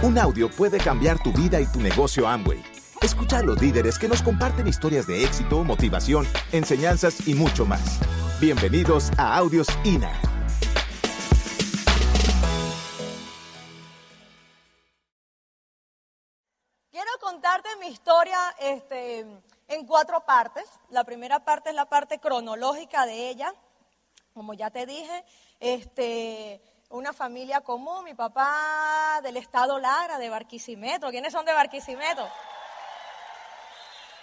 Un audio puede cambiar tu vida y tu negocio Amway. Escucha a los líderes que nos comparten historias de éxito, motivación, enseñanzas y mucho más. Bienvenidos a Audios INA. Quiero contarte mi historia este, en cuatro partes. La primera parte es la parte cronológica de ella. Como ya te dije, este, una familia común, mi papá del estado Lara, de Barquisimeto. ¿Quiénes son de Barquisimeto?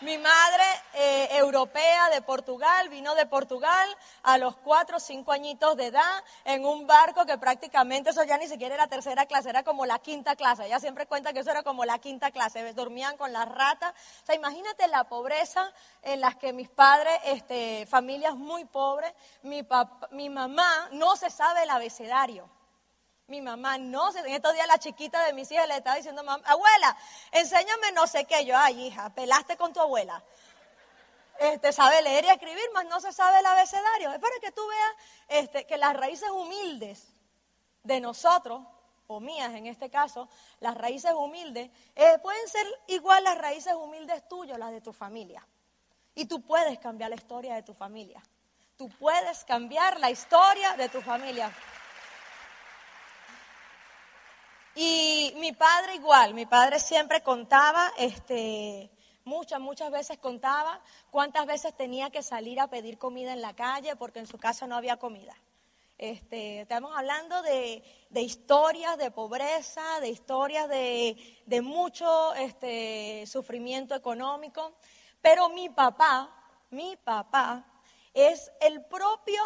Mi madre eh, europea de Portugal, vino de Portugal a los cuatro o cinco añitos de edad en un barco que prácticamente eso ya ni siquiera era tercera clase, era como la quinta clase. Ella siempre cuenta que eso era como la quinta clase, dormían con las ratas. O sea, imagínate la pobreza en las que mis padres, este, familias muy pobres, mi, mamá no se sabe el abecedario. Mi mamá no en estos días la chiquita de mis hijas le estaba diciendo, abuela, enséñame no sé qué. Yo, ay, hija, pelaste con tu abuela. Este, sabe leer y escribir, mas no se sabe el abecedario. Es para que tú veas este, que las raíces humildes de nosotros, o mías en este caso, las raíces humildes, eh, pueden ser igual las raíces humildes tuyas, las de tu familia. Y tú puedes cambiar la historia de tu familia. Tú puedes cambiar la historia de tu familia. Y mi padre igual, mi padre siempre contaba, este, muchas, muchas veces contaba cuántas veces tenía que salir a pedir comida en la calle porque en su casa no había comida. Este, estamos hablando de, historias de pobreza, de historias de, de mucho este, sufrimiento económico, pero mi papá, mi papá es el propio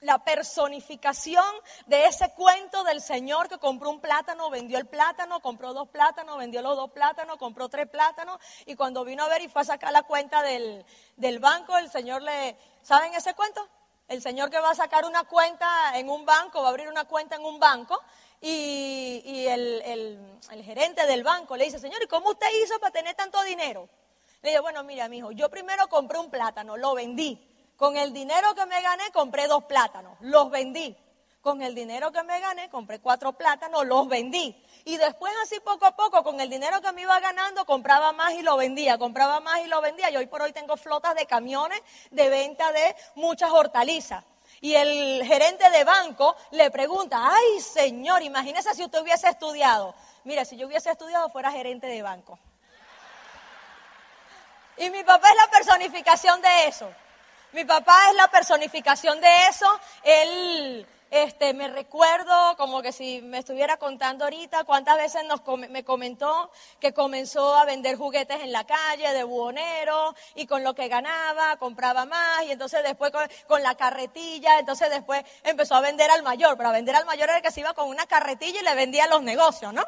la personificación de ese cuento del Señor que compró un plátano, vendió el plátano, compró dos plátanos, vendió los dos plátanos, compró tres plátanos y cuando vino a ver y fue a sacar la cuenta del, banco, el Señor le... ¿Saben ese cuento? El Señor que va a sacar una cuenta en un banco, va a abrir una cuenta en un banco y, el, el, gerente del banco le dice, Señor, ¿y cómo usted hizo para tener tanto dinero? Le dice, bueno, mira, mi hijo, yo primero compré un plátano, lo vendí. Con el dinero que me gané compré dos plátanos, los vendí. Con el dinero que me gané compré cuatro plátanos, los vendí. Y después así poco a poco, con el dinero que me iba ganando, compraba más y lo vendía, compraba más y lo vendía. Y hoy por hoy tengo flotas de camiones de venta de muchas hortalizas. Y el gerente de banco le pregunta, ay señor, imagínese si usted hubiese estudiado. Mira, si yo hubiese estudiado fuera gerente de banco. Y mi papá es la personificación de eso. Mi papá es la personificación de eso. Él este, me recuerdo como que si me estuviera contando ahorita cuántas veces nos, me comentó que comenzó a vender juguetes en la calle de buhonero y con lo que ganaba compraba más y entonces después con, la carretilla, entonces después empezó a vender al mayor, pero a vender al mayor era que se iba con una carretilla y le vendía los negocios, ¿no?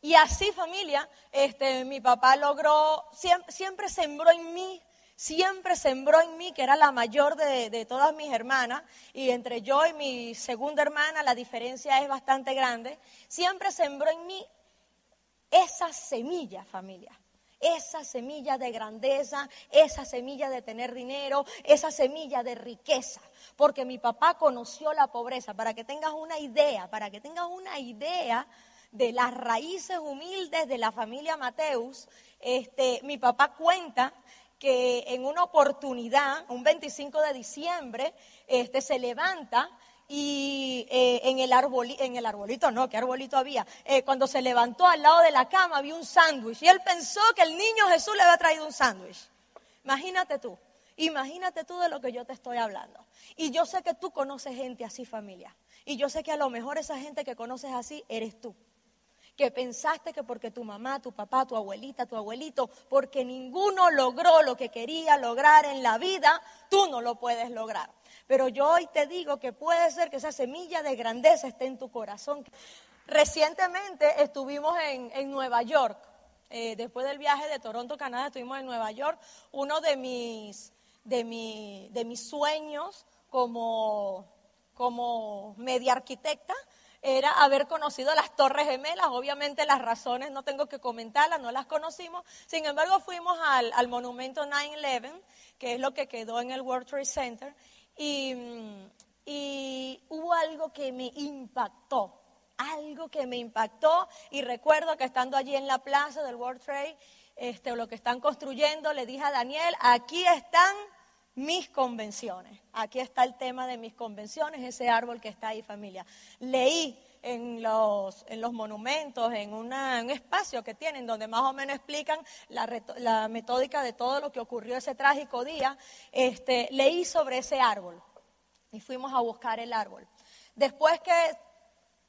Y así familia, este, mi papá logró, siempre, siempre sembró en mí siempre sembró en mí, que era la mayor de, todas mis hermanas, y entre yo y mi segunda hermana la diferencia es bastante grande, siempre sembró en mí esa semilla, familia. Esa semilla de grandeza, esa semilla de tener dinero, esa semilla de riqueza. Porque mi papá conoció la pobreza. Para que tengas una idea, para que tengas una idea de las raíces humildes de la familia Mateus, este, mi papá cuenta que en una oportunidad, un 25 de diciembre, este, se levanta y eh, en, el en el arbolito, no, ¿qué arbolito había? Eh, cuando se levantó al lado de la cama había un sándwich y él pensó que el niño Jesús le había traído un sándwich. Imagínate tú, imagínate tú de lo que yo te estoy hablando. Y yo sé que tú conoces gente así, familia. Y yo sé que a lo mejor esa gente que conoces así eres tú que pensaste que porque tu mamá, tu papá, tu abuelita, tu abuelito, porque ninguno logró lo que quería lograr en la vida, tú no lo puedes lograr. Pero yo hoy te digo que puede ser que esa semilla de grandeza esté en tu corazón. Recientemente estuvimos en, Nueva York. Eh, después del viaje de Toronto, Canadá, estuvimos en Nueva York. Uno de mis, de de mis sueños como, como media arquitecta era haber conocido las Torres Gemelas. Obviamente las razones no tengo que comentarlas, no las conocimos. Sin embargo, fuimos al, monumento 9-11, que es lo que quedó en el World Trade Center, y, y hubo algo que me impactó algo que me impactó y recuerdo que estando allí en la plaza del World Trade, este, lo que están construyendo, le dije a Daniel, aquí están mis convenciones, aquí está el tema de mis convenciones, ese árbol que está ahí familia. Leí en los, en los monumentos, en un espacio que tienen, donde más o menos explican la, metódica de todo lo que ocurrió ese trágico día, este, leí sobre ese árbol y fuimos a buscar el árbol. Después que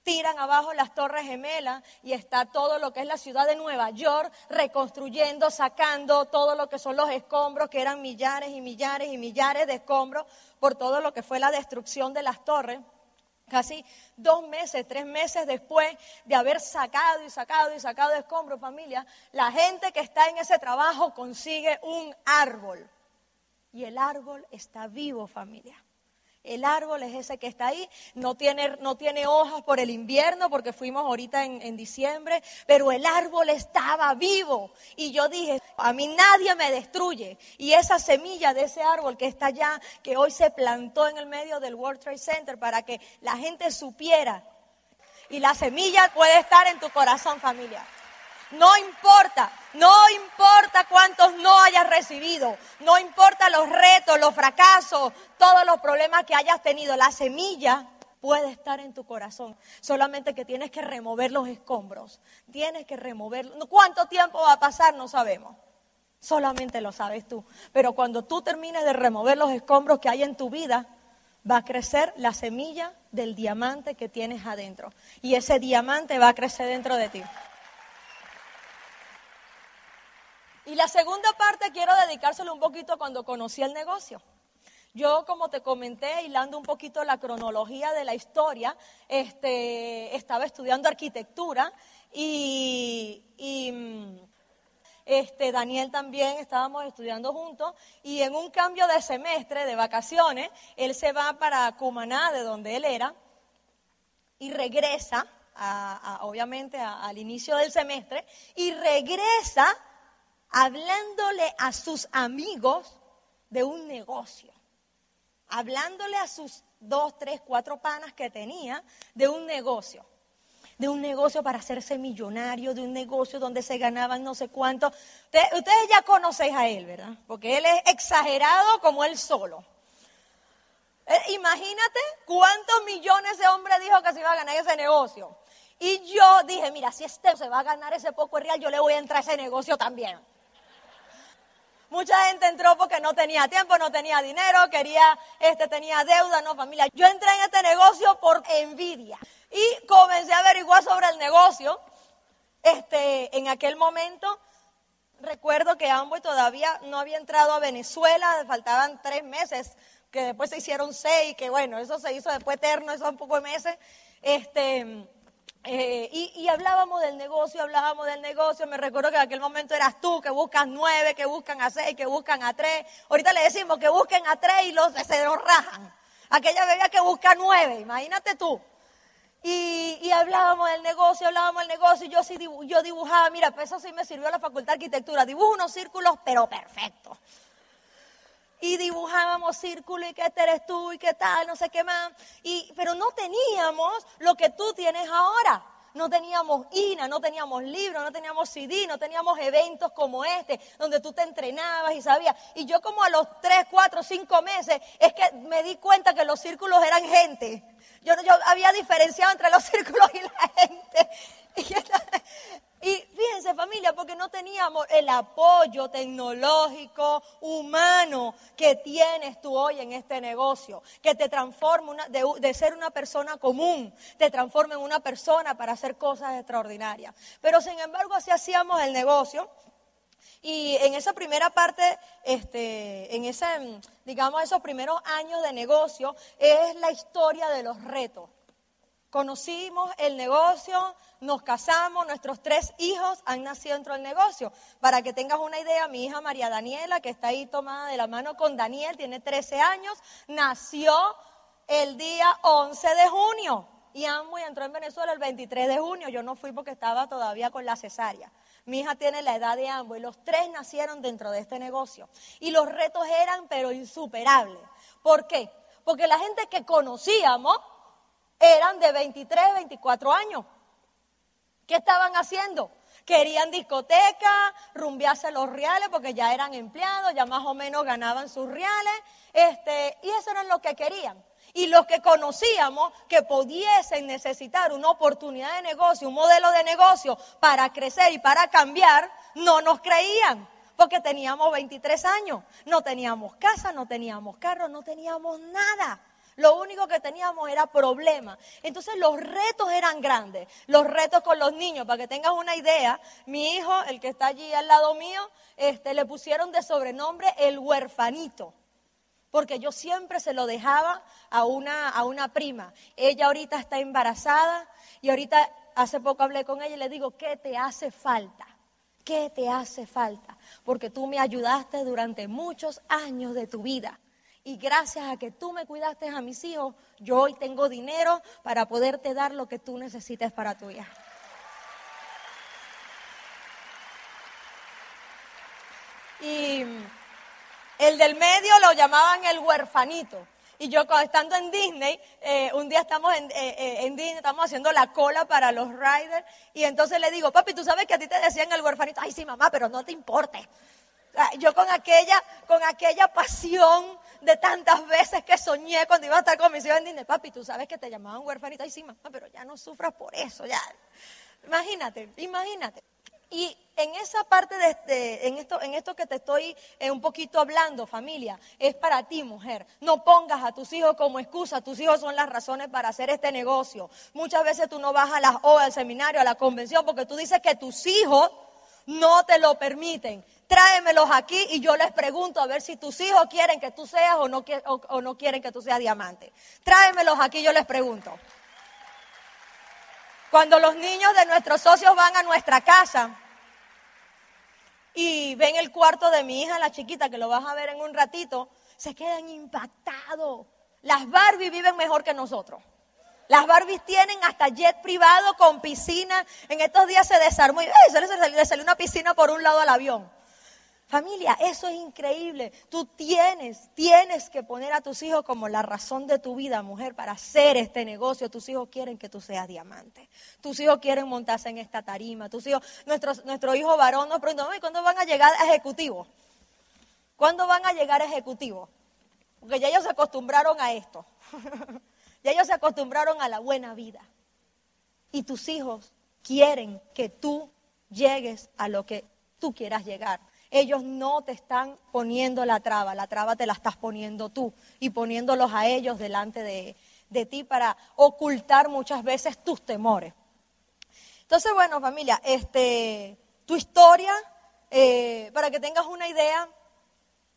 tiran abajo las torres gemelas y está todo lo que es la ciudad de Nueva York reconstruyendo, sacando todo lo que son los escombros, que eran millares y millares y millares de escombros por todo lo que fue la destrucción de las torres. Casi dos meses, tres meses después de haber sacado y sacado y sacado escombros, familia, la gente que está en ese trabajo consigue un árbol. Y el árbol está vivo, familia. El árbol es ese que está ahí, no tiene, no tiene hojas por el invierno porque fuimos ahorita en, en, diciembre, pero el árbol estaba vivo. Y yo dije, a mí nadie me destruye. Y esa semilla de ese árbol que está allá, que hoy se plantó en el medio del World Trade Center para que la gente supiera. Y la semilla puede estar en tu corazón, familia. No importa, no importa cuántos no hayas recibido, no importa los retos, los fracasos, todos los problemas que hayas tenido, la semilla puede estar en tu corazón. Solamente que tienes que remover los escombros. Tienes que removerlo. ¿Cuánto tiempo va a pasar? No sabemos. Solamente lo sabes tú. Pero cuando tú termines de remover los escombros que hay en tu vida, va a crecer la semilla del diamante que tienes adentro. Y ese diamante va a crecer dentro de ti. Y la segunda parte quiero dedicárselo un poquito cuando conocí el negocio. Yo, como te comenté, hilando un poquito la cronología de la historia, este, estaba estudiando arquitectura y, este, Daniel también estábamos estudiando juntos y en un cambio de semestre, de vacaciones, él se va para Cumaná, de donde él era, y regresa, obviamente al inicio del semestre, y regresa hablándole a sus amigos de un negocio, hablándole a sus dos, tres, cuatro panas que tenía de un negocio, de un negocio para hacerse millonario, de un negocio donde se ganaban no sé cuánto. Ustedes, ya conocéis a él, ¿verdad? Porque él es exagerado como él solo. Eh, imagínate cuántos millones de hombres dijo que se iba a ganar ese negocio. Y yo dije, mira, si este se va a ganar ese poco real, yo le voy a entrar a ese negocio también. Mucha gente entró porque no tenía tiempo, no tenía dinero, quería, este, tenía deuda, no familia. Yo entré en este negocio por envidia y comencé a averiguar sobre el negocio. Este, en aquel momento recuerdo que Amboy todavía no había entrado a Venezuela, faltaban tres meses, que después se hicieron seis, que bueno, eso se hizo después eterno, esos pocos meses. Este, eh, y, hablábamos del negocio, hablábamos del negocio. Me recuerdo que en aquel momento eras tú, que buscan nueve, que buscan a seis, que buscan a tres. Ahorita le decimos que busquen a tres y los, se los rajan. Aquella bebé que busca nueve, imagínate tú. Y, hablábamos del negocio, hablábamos del negocio. Y yo, sí, yo dibujaba, mira, pues eso sí me sirvió la facultad de arquitectura. Dibujo unos círculos, pero perfectos y dibujábamos círculos y que este eres tú y qué tal, no sé qué más. Y, pero no teníamos lo que tú tienes ahora. No teníamos INA, no teníamos libros, no teníamos CD, no teníamos eventos como este, donde tú te entrenabas y sabías. Y yo como a los 3, 4, 5 meses es que me di cuenta que los círculos eran gente. Yo, yo había diferenciado entre los círculos y la gente. Y fíjense familia, porque no teníamos el apoyo tecnológico, humano que tienes tú hoy en este negocio, que te transforma de, ser una persona común, te transforma en una persona para hacer cosas extraordinarias. Pero sin embargo así hacíamos el negocio. Y en esa primera parte, este, en ese, digamos, esos primeros años de negocio, es la historia de los retos. Conocimos el negocio, nos casamos, nuestros tres hijos han nacido dentro del negocio. Para que tengas una idea, mi hija María Daniela, que está ahí tomada de la mano con Daniel, tiene 13 años, nació el día 11 de junio. Y Amway entró en Venezuela el 23 de junio. Yo no fui porque estaba todavía con la cesárea. Mi hija tiene la edad de ambos y los tres nacieron dentro de este negocio. Y los retos eran, pero insuperables. ¿Por qué? Porque la gente que conocíamos eran de 23, 24 años. ¿Qué estaban haciendo? Querían discoteca, rumbearse los reales porque ya eran empleados, ya más o menos ganaban sus reales, este, y eso era lo que querían. Y los que conocíamos que pudiesen necesitar una oportunidad de negocio, un modelo de negocio para crecer y para cambiar, no nos creían porque teníamos 23 años, no teníamos casa, no teníamos carro, no teníamos nada. Lo único que teníamos era problemas. Entonces los retos eran grandes. Los retos con los niños, para que tengas una idea, mi hijo, el que está allí al lado mío, este, le pusieron de sobrenombre el huerfanito. Porque yo siempre se lo dejaba a una, a una prima. Ella ahorita está embarazada y ahorita hace poco hablé con ella y le digo, ¿qué te hace falta? ¿Qué te hace falta? Porque tú me ayudaste durante muchos años de tu vida. Y gracias a que tú me cuidaste a mis hijos, yo hoy tengo dinero para poderte dar lo que tú necesites para tu hija. Y el del medio lo llamaban el huerfanito. Y yo estando en Disney, eh, un día estamos en, eh, eh, en, Disney, estamos haciendo la cola para los riders, y entonces le digo, papi, tú sabes que a ti te decían el huerfanito, ay sí mamá, pero no te importe. Yo con aquella, con aquella pasión de tantas veces que soñé cuando iba a estar con mis hijos en Disney, papi, tú sabes que te llamaban huerfanita, y sí, mamá, pero ya no sufras por eso, ya. Imagínate, imagínate. Y en esa parte de este, en esto, en esto que te estoy eh, un poquito hablando, familia, es para ti, mujer. No pongas a tus hijos como excusa. Tus hijos son las razones para hacer este negocio. Muchas veces tú no vas a las o al seminario, a la convención, porque tú dices que tus hijos no te lo permiten tráemelos aquí y yo les pregunto a ver si tus hijos quieren que tú seas o no, o, no quieren que tú seas diamante. Tráemelos aquí, yo les pregunto. Cuando los niños de nuestros socios van a nuestra casa y ven el cuarto de mi hija, la chiquita, que lo vas a ver en un ratito, se quedan impactados. Las Barbie viven mejor que nosotros. Las Barbies tienen hasta jet privado con piscina. En estos días se desarmó y le salió una piscina por un lado al avión. Familia, eso es increíble. Tú tienes, tienes que poner a tus hijos como la razón de tu vida, mujer, para hacer este negocio. Tus hijos quieren que tú seas diamante. Tus hijos quieren montarse en esta tarima. Tus hijos, nuestro, hijo varón nos pregunta, ¿cuándo van a llegar a ejecutivos? ¿Cuándo van a llegar a ejecutivos? Porque ya ellos se acostumbraron a esto. ya ellos se acostumbraron a la buena vida. Y tus hijos quieren que tú llegues a lo que tú quieras llegar. Ellos no te están poniendo la traba, la traba te la estás poniendo tú y poniéndolos a ellos delante de, ti para ocultar muchas veces tus temores. Entonces, bueno, familia, este, tu historia, eh, para que tengas una idea,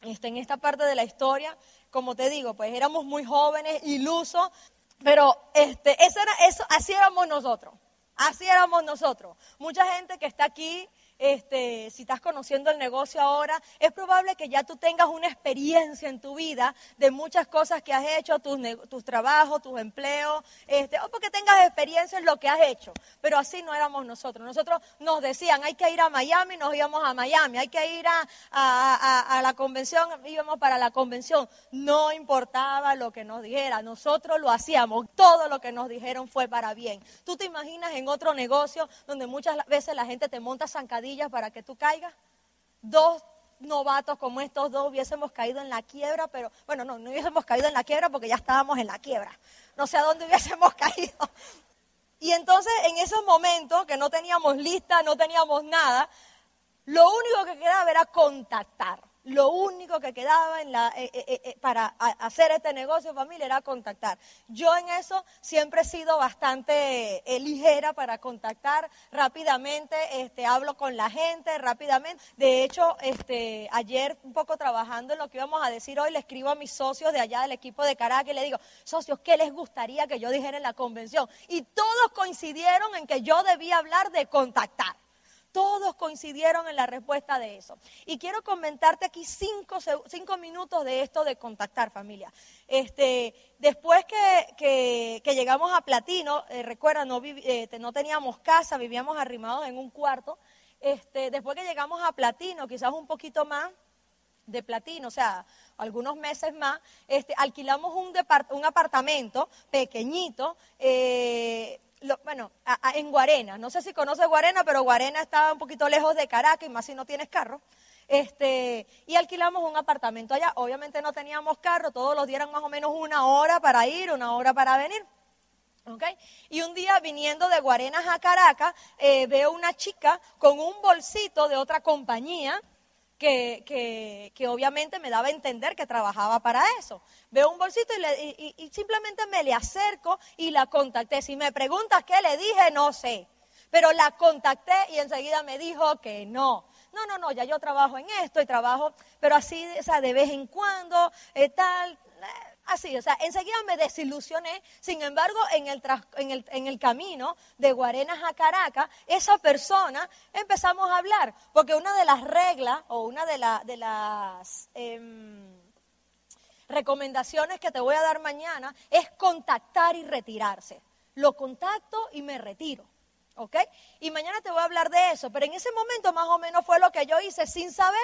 este, en esta parte de la historia, como te digo, pues éramos muy jóvenes, ilusos, pero este, eso era, eso, así éramos nosotros, así éramos nosotros. Mucha gente que está aquí este, si estás conociendo el negocio ahora, es probable que ya tú tengas una experiencia en tu vida de muchas cosas que has hecho, tus, trabajos, tus empleos, este, o porque tengas experiencia en lo que has hecho. Pero así no éramos nosotros. Nosotros nos decían, hay que ir a Miami, nos íbamos a Miami, hay que ir a, la convención, íbamos para la convención. No importaba lo que nos dijera, nosotros lo hacíamos. Todo lo que nos dijeron fue para bien. Tú te imaginas en otro negocio donde muchas veces la gente te monta zancadillas para que tú caigas. Dos novatos como estos dos hubiésemos caído en la quiebra, pero bueno, no, no hubiésemos caído en la quiebra porque ya estábamos en la quiebra. No sé a dónde hubiésemos caído. Y entonces en esos momentos que no teníamos lista, no teníamos nada, lo único que quedaba era contactar lo único que quedaba en la, eh, eh, eh, para hacer este negocio familia era contactar. Yo en eso siempre he sido bastante ligera para contactar rápidamente, este, hablo con la gente rápidamente. De hecho, este, ayer un poco trabajando en lo que íbamos a decir hoy, le escribo a mis socios de allá del equipo de Caracas y le digo, socios, ¿qué les gustaría que yo dijera en la convención? Y todos coincidieron en que yo debía hablar de contactar. Todos coincidieron en la respuesta de eso. Y quiero comentarte aquí cinco, minutos de esto de contactar familia. Este, después que, llegamos a Platino, eh, recuerda, no, eh, no, teníamos casa, vivíamos arrimados en un cuarto. Este, después que llegamos a Platino, quizás un poquito más, de platino, o sea, algunos meses más, este, alquilamos un, un apartamento pequeñito, eh, bueno, en Guarena. No sé si conoces Guarena, pero Guarena está un poquito lejos de Caracas, y más si no tienes carro. Este, y alquilamos un apartamento allá. Obviamente no teníamos carro, todos los días eran más o menos una hora para ir, una hora para venir. Y un día viniendo de Guarenas a Caracas, eh, veo una chica con un bolsito de otra compañía que, que, obviamente me daba a entender que trabajaba para eso. Veo un bolsito y, y, simplemente me le acerco y la contacté. Si me preguntas qué le dije, no sé. Pero la contacté y enseguida me dijo que no. No, no, no, ya yo trabajo en esto y trabajo, pero así, de vez en cuando, eh, tal. Eh, así, o sea, enseguida me desilusioné. Sin embargo, en el, en el, en el camino de Guarenas a Caracas, esa persona empezamos a hablar, porque una de las reglas o una de, las em, recomendaciones que te voy a dar mañana es contactar y retirarse. Lo contacto y me retiro. ¿Ok? Y mañana te voy a hablar de eso, pero en ese momento más o menos fue lo que yo hice sin saber,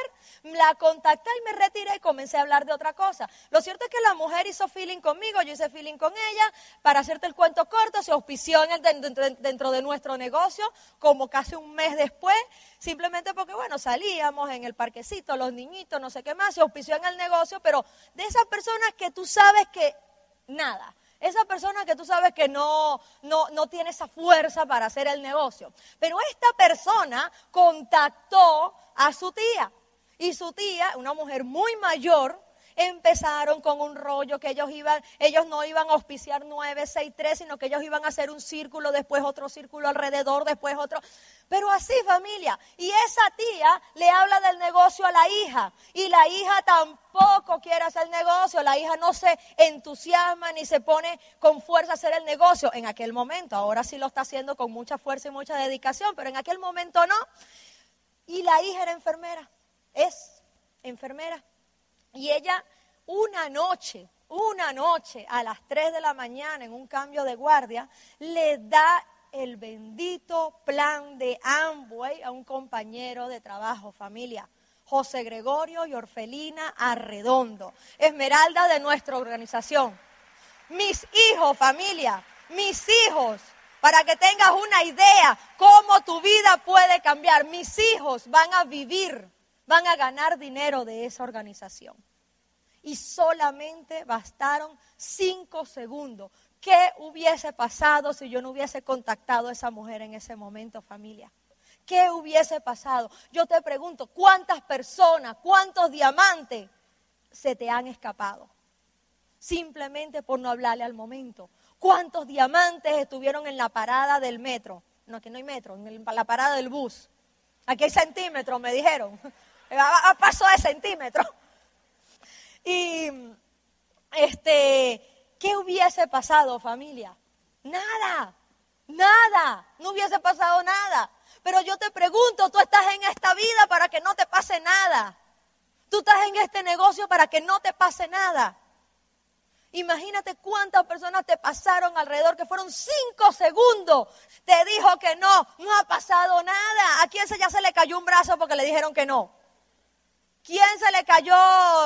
la contacté y me retiré y comencé a hablar de otra cosa. Lo cierto es que la mujer hizo feeling conmigo, yo hice feeling con ella, para hacerte el cuento corto, se auspició en el, dentro de nuestro negocio como casi un mes después, simplemente porque, bueno, salíamos en el parquecito, los niñitos, no sé qué más, se auspició en el negocio, pero de esas personas que tú sabes que nada esa persona que tú sabes que no, no, no tiene esa fuerza para hacer el negocio. Pero esta persona contactó a su tía. Y su tía, una mujer muy mayor, empezaron con un rollo que ellos iban, ellos no iban a auspiciar 9, 6, 3, sino que ellos iban a hacer un círculo, después otro círculo alrededor, después otro. Pero así familia. Y esa tía le habla del negocio a la hija. Y la hija tampoco quiere hacer negocio. La hija no se entusiasma ni se pone con fuerza a hacer el negocio en aquel momento. Ahora sí lo está haciendo con mucha fuerza y mucha dedicación, pero en aquel momento no. Y la hija era enfermera. Es enfermera. Y ella una noche, una noche a las 3 de la mañana en un cambio de guardia, le da el bendito plan de Amway a un compañero de trabajo, familia. José Gregorio y Orfelina Arredondo, esmeralda de nuestra organización. Mis hijos, familia, mis hijos, para que tengas una idea cómo tu vida puede cambiar. Mis hijos van a vivir van a ganar dinero de esa organización. Y solamente bastaron cinco segundos. ¿Qué hubiese pasado si yo no hubiese contactado a esa mujer en ese momento, familia? ¿Qué hubiese pasado? Yo te pregunto, ¿cuántas personas, cuántos diamantes se te han escapado? Simplemente por no hablarle al momento. ¿Cuántos diamantes estuvieron en la parada del metro? No, aquí no hay metro, en la parada del bus. Aquí hay centímetros, me dijeron a, paso de centímetro. Y, este, ¿qué hubiese pasado, familia? Nada, nada, no hubiese pasado nada. Pero yo te pregunto, tú estás en esta vida para que no te pase nada. Tú estás en este negocio para que no te pase nada. Imagínate cuántas personas te pasaron alrededor, que fueron cinco segundos. Te dijo que no, no ha pasado nada. ¿A quién se ya se le cayó un brazo porque le dijeron que no? ¿Quién se le cayó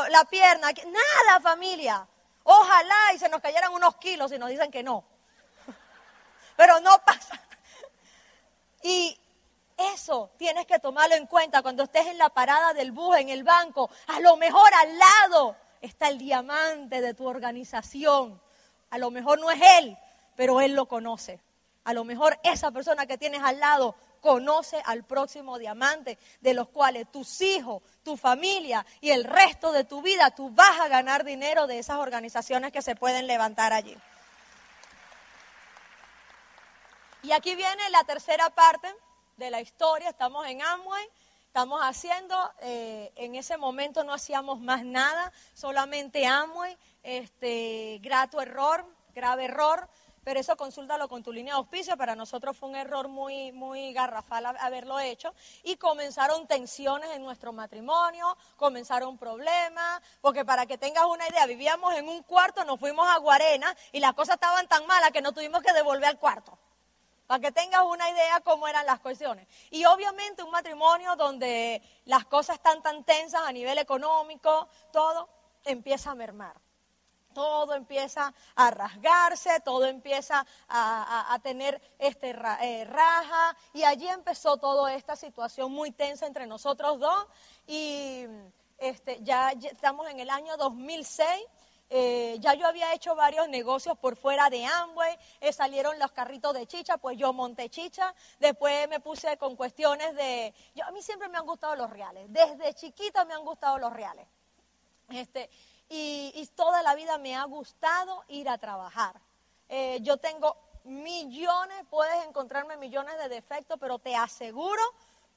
la pierna? Nada, familia. Ojalá y se nos cayeran unos kilos y nos dicen que no. Pero no pasa. Y eso tienes que tomarlo en cuenta cuando estés en la parada del bus, en el banco. A lo mejor al lado está el diamante de tu organización. A lo mejor no es él, pero él lo conoce. A lo mejor esa persona que tienes al lado conoce al próximo diamante, de los cuales tus hijos, tu familia y el resto de tu vida, tú vas a ganar dinero de esas organizaciones que se pueden levantar allí. Y aquí viene la tercera parte de la historia, estamos en Amway, estamos haciendo, eh, en ese momento no hacíamos más nada, solamente Amway, este, grato error, grave error, pero eso consúltalo con tu línea de auspicio. Para nosotros fue un error muy, muy garrafal haberlo hecho. Y comenzaron tensiones en nuestro matrimonio, comenzaron problemas, porque para que tengas una idea, vivíamos en un cuarto, nos fuimos a Guarena y las cosas estaban tan malas que no tuvimos que devolver al cuarto. para que tengas una idea cómo eran las cuestiones. Y obviamente un matrimonio donde las cosas están tan tensas a nivel económico, todo empieza a mermar. Todo empieza a rasgarse, todo empieza a, tener este, eh, raja. Y allí empezó toda esta situación muy tensa entre nosotros dos. Y este, ya estamos en el año 2006 eh, ya yo había hecho varios negocios por fuera de Amway, eh, salieron los carritos de chicha, pues yo monté chicha, después me puse con cuestiones de... Yo, a mí siempre me han gustado los reales, desde chiquita me han gustado los reales. Este, y, toda la vida me ha gustado ir a trabajar. Eh, yo tengo millones, puedes encontrarme millones de defectos, pero te aseguro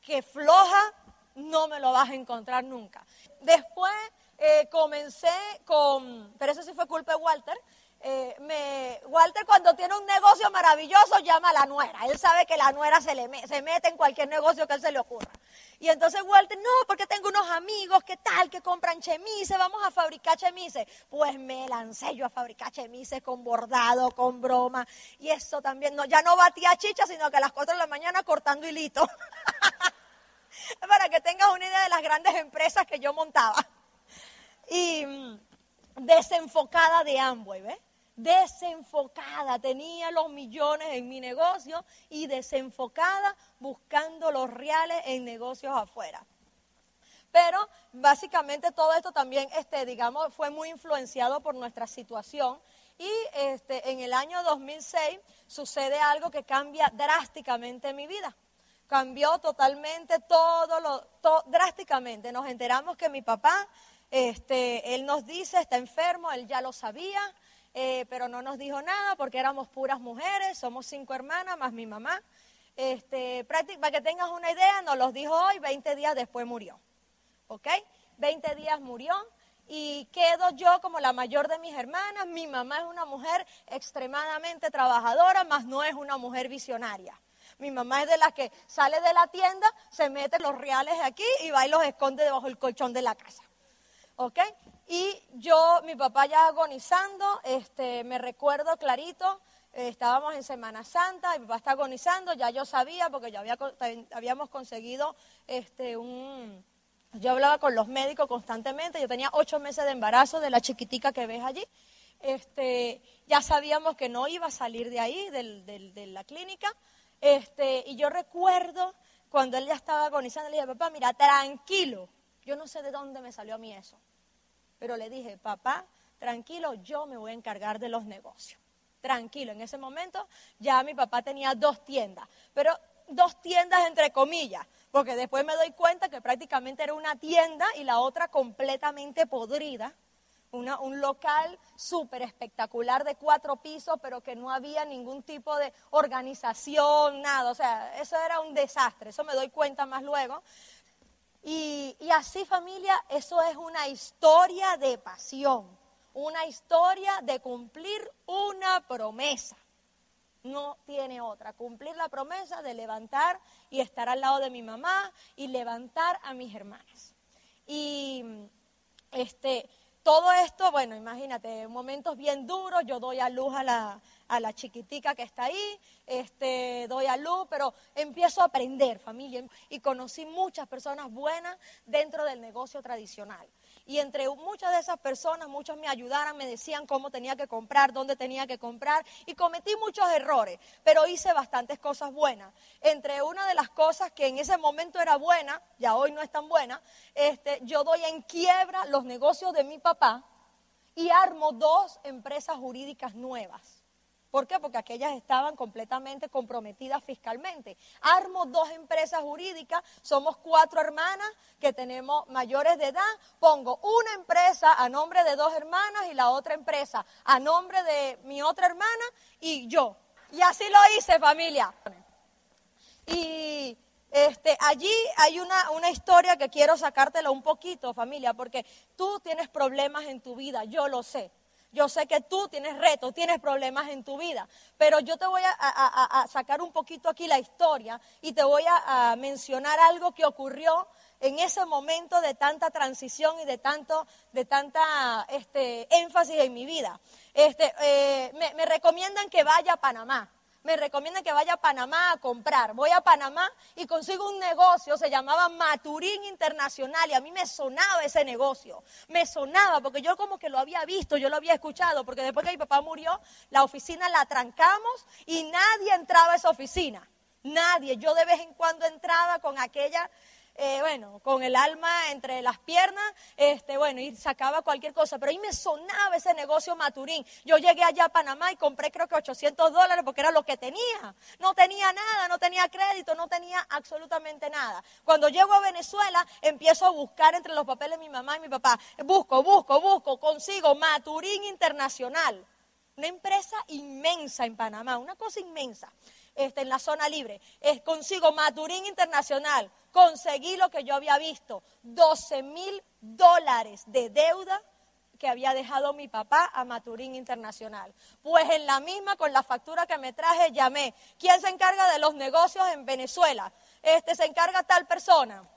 que floja no me lo vas a encontrar nunca. Después eh, comencé con, pero eso sí fue culpa de Walter, eh, Walter cuando tiene un negocio maravilloso llama a la nuera. Él sabe que la nuera se, le se mete en cualquier negocio que él se le ocurra. Y entonces Walter, no, porque tengo unos amigos que tal, que compran chemises, vamos a fabricar chemises. Pues me lancé yo a fabricar chemises con bordado, con broma. Y eso también, no, ya no batía chicha, sino que a las 4 de la mañana cortando hilito. Para que tengas una idea de las grandes empresas que yo montaba y mm, desenfocada de Amway, ¿ves? Desenfocada, tenía los millones en mi negocio y desenfocada buscando los reales en negocios afuera. Pero básicamente todo esto también, este, digamos, fue muy influenciado por nuestra situación. Y este, en el año 2006 sucede algo que cambia drásticamente mi vida. Cambió totalmente todo, lo, drásticamente. Nos enteramos que mi papá este, él nos dice, está enfermo, él ya lo sabía, eh, pero no nos dijo nada porque éramos puras mujeres, somos cinco hermanas más mi mamá. Este, para que tengas una idea, nos los dijo hoy, 20 días después murió. ¿Ok? 20 días murió y quedo yo como la mayor de mis hermanas. Mi mamá es una mujer extremadamente trabajadora, más no es una mujer visionaria. Mi mamá es de las que sale de la tienda, se mete los reales aquí y va y los esconde debajo del colchón de la casa. ¿ok? Y yo, mi papá ya agonizando, este, me recuerdo clarito, eh, estábamos en Semana Santa, mi papá está agonizando, ya yo sabía, porque ya había, habíamos conseguido este, un... Yo hablaba con los médicos constantemente, yo tenía ocho meses de embarazo de la chiquitica que ves allí. Este, ya sabíamos que no iba a salir de ahí, de la clínica. Este, y yo recuerdo cuando él ya estaba agonizando, le dije, papá, mira, tranquilo. Yo no sé de dónde me salió a mí eso. Pero le dije, papá, tranquilo, yo me voy a encargar de los negocios. Tranquilo, en ese momento ya mi papá tenía dos tiendas, pero dos tiendas entre comillas, porque después me doy cuenta que prácticamente era una tienda y la otra completamente podrida. un local súper espectacular de cuatro pisos, pero que no había ningún tipo de organización, nada. O sea, eso era un desastre. Eso me doy cuenta más luego. Y, así familia, eso es una historia de pasión, una historia de cumplir una promesa. No tiene otra, cumplir la promesa de levantar y estar al lado de mi mamá y levantar a mis hermanas. Y este, todo esto, bueno, imagínate, momentos bien duros, yo doy a luz a la, a la chiquitica que está ahí, este, doy a luz, pero empiezo a aprender familia y conocí muchas personas buenas dentro del negocio tradicional. Y entre muchas de esas personas, muchos me ayudaron, me decían cómo tenía que comprar, dónde tenía que comprar, y cometí muchos errores, pero hice bastantes cosas buenas. Entre una de las cosas que en ese momento era buena, ya hoy no es tan buena, este, yo doy en quiebra los negocios de mi papá y armo dos empresas jurídicas nuevas. ¿Por qué? Porque aquellas estaban completamente comprometidas fiscalmente. Armo dos empresas jurídicas, somos cuatro hermanas que tenemos mayores de edad, pongo una empresa a nombre de dos hermanas y la otra empresa a nombre de mi otra hermana y yo. Y así lo hice, familia. Y este, allí hay una, una, historia que quiero sacártela un poquito, familia, porque tú tienes problemas en tu vida, yo lo sé. Yo sé que tú tienes retos, tienes problemas en tu vida, pero yo te voy a, sacar un poquito aquí la historia y te voy a, mencionar algo que ocurrió en ese momento de tanta transición y de tanto, de tanta este, énfasis en mi vida. Este, eh, me, recomiendan que vaya a Panamá. Me recomiendan que vaya a Panamá a comprar. Voy a Panamá y consigo un negocio, se llamaba Maturín Internacional y a mí me sonaba ese negocio. Me sonaba porque yo como que lo había visto, yo lo había escuchado, porque después que mi papá murió, la oficina la trancamos y nadie entraba a esa oficina. Nadie. Yo de vez en cuando entraba con aquella eh, bueno, con el alma entre las piernas, este, bueno, y sacaba cualquier cosa. Pero ahí me sonaba ese negocio Maturín. Yo llegué allá a Panamá y compré creo que 800 dólares porque era lo que tenía. No tenía nada, no tenía crédito, no tenía absolutamente nada. Cuando llego a Venezuela, empiezo a buscar entre los papeles de mi mamá y mi papá. Busco, busco, busco, consigo Maturín Internacional. Una empresa inmensa en Panamá, una cosa inmensa. Este, en la zona libre. Es, consigo Maturín Internacional, conseguí lo que yo había visto, 12 mil dólares de deuda que había dejado mi papá a Maturín Internacional. Pues en la misma, con la factura que me traje, llamé. ¿Quién se encarga de los negocios en Venezuela? Este se encarga tal persona.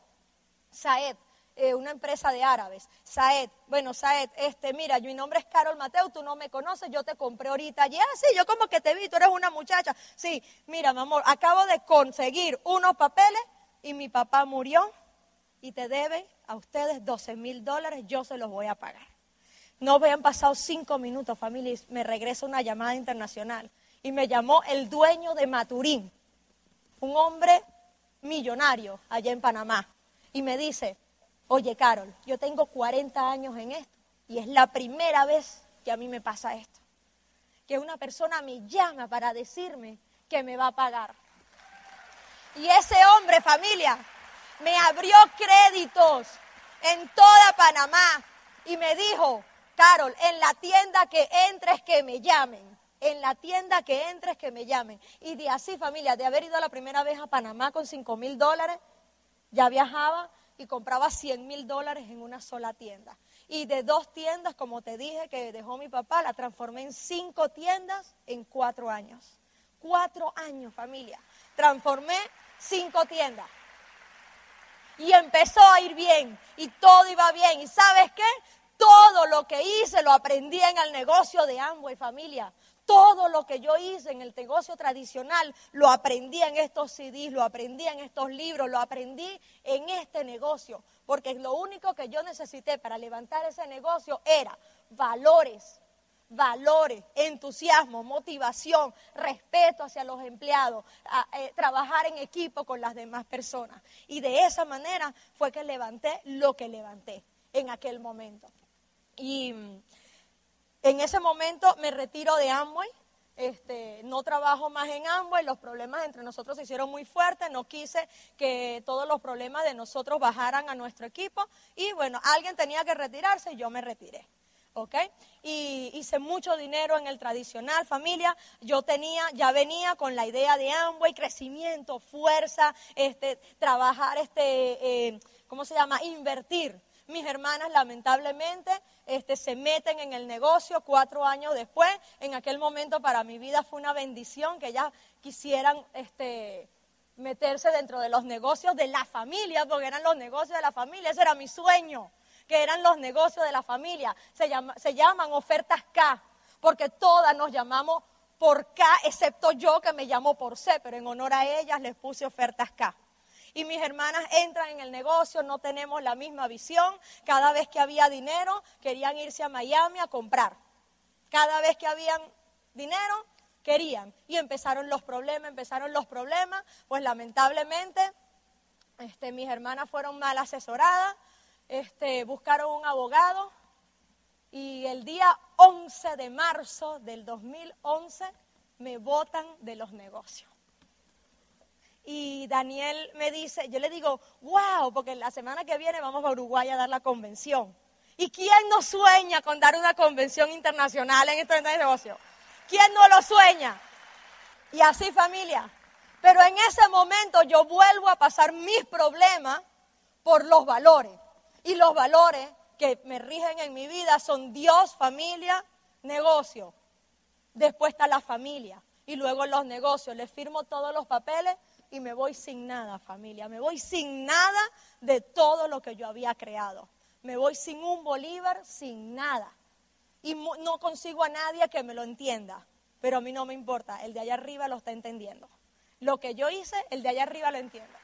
Saed. Eh, una empresa de árabes. Saed, bueno, Saed, este, mira, mi nombre es Carol Mateo, tú no me conoces, yo te compré ahorita allí. Ah, sí, yo como que te vi, tú eres una muchacha. Sí, mira, mi amor, acabo de conseguir unos papeles y mi papá murió y te debe a ustedes 12 mil dólares, yo se los voy a pagar. No habían pasado cinco minutos, familia, y me regresa una llamada internacional. Y me llamó el dueño de Maturín, un hombre millonario allá en Panamá. Y me dice, Oye, Carol, yo tengo 40 años en esto y es la primera vez que a mí me pasa esto. Que una persona me llama para decirme que me va a pagar. Y ese hombre, familia, me abrió créditos en toda Panamá y me dijo, Carol, en la tienda que entres que me llamen. En la tienda que entres que me llamen. Y de así, familia, de haber ido la primera vez a Panamá con 5 mil dólares, ya viajaba y compraba 100 mil dólares en una sola tienda. Y de dos tiendas, como te dije, que dejó mi papá, la transformé en cinco tiendas en cuatro años. Cuatro años, familia. Transformé cinco tiendas. Y empezó a ir bien. Y todo iba bien. ¿Y sabes qué? Todo lo que hice lo aprendí en el negocio de Amway, familia. Todo lo que yo hice en el negocio tradicional lo aprendí en estos CDs, lo aprendí en estos libros, lo aprendí en este negocio. Porque lo único que yo necesité para levantar ese negocio era valores, valores, entusiasmo, motivación, respeto hacia los empleados, eh, trabajar en equipo con las demás personas. Y de esa manera fue que levanté lo que levanté en aquel momento. Y en ese momento me retiro de Amway, este, no trabajo más en Amway, los problemas entre nosotros se hicieron muy fuertes, no quise que todos los problemas de nosotros bajaran a nuestro equipo y bueno, alguien tenía que retirarse y yo me retiré. ¿Ok? Y hice mucho dinero en el tradicional familia. Yo tenía, ya venía con la idea de Amway, crecimiento, fuerza, este, trabajar, este, eh, ¿cómo se llama? Invertir. Mis hermanas lamentablemente este, se meten en el negocio cuatro años después. En aquel momento para mi vida fue una bendición que ellas quisieran este, meterse dentro de los negocios de la familia, porque eran los negocios de la familia, ese era mi sueño, que eran los negocios de la familia. Se, se llaman ofertas K, porque todas nos llamamos por K, excepto yo que me llamo por C, pero en honor a ellas les puse ofertas K y mis hermanas entran en el negocio, no tenemos la misma visión. Cada vez que había dinero, querían irse a Miami a comprar. Cada vez que habían dinero, querían. Y empezaron los problemas, empezaron los problemas. Pues lamentablemente, este, mis hermanas fueron mal asesoradas, este, buscaron un abogado y el día 11 de marzo del 2011 me votan de los negocios y Daniel me dice, yo le digo, wow, porque la semana que viene vamos a Uruguay a dar la convención. ¿Y quién no sueña con dar una convención internacional en este negocio? ¿Quién no lo sueña? Y así familia. Pero en ese momento yo vuelvo a pasar mis problemas por los valores. Y los valores que me rigen en mi vida son Dios, familia, negocio. Después está la familia y luego los negocios. Les firmo todos los papeles y me voy sin nada, familia. Me voy sin nada de todo lo que yo había creado. Me voy sin un bolívar, sin nada. Y no consigo a nadie que me lo entienda. Pero a mí no me importa. El de allá arriba lo está entendiendo. Lo que yo hice, el de allá arriba lo entiende.